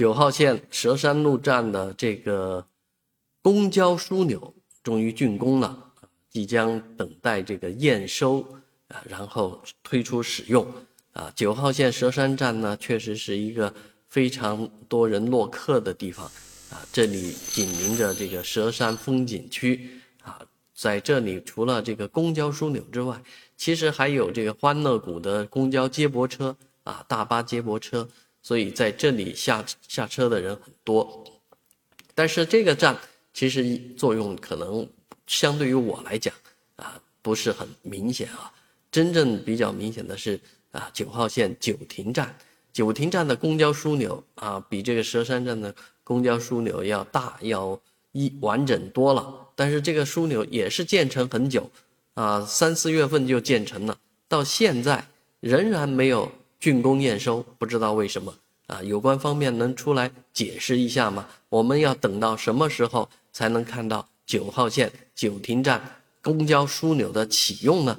九号线蛇山路站的这个公交枢纽终于竣工了，即将等待这个验收啊，然后推出使用啊。九号线蛇山站呢，确实是一个非常多人落客的地方啊，这里紧邻着这个蛇山风景区啊，在这里除了这个公交枢纽之外，其实还有这个欢乐谷的公交接驳车啊，大巴接驳车，所以在这里下下车的人很多。但是这个站其实作用可能相对于我来讲啊不是很明显啊，真正比较明显的是啊九号线九亭站，九亭站的公交枢纽啊比这个佘山站的公交枢纽要大要一完整多了，但是这个枢纽也是建成很久。啊，三四月份就建成了，到现在仍然没有竣工验收，不知道为什么啊？有关方面能出来解释一下吗？我们要等到什么时候才能看到九号线九亭站公交枢纽的启用呢？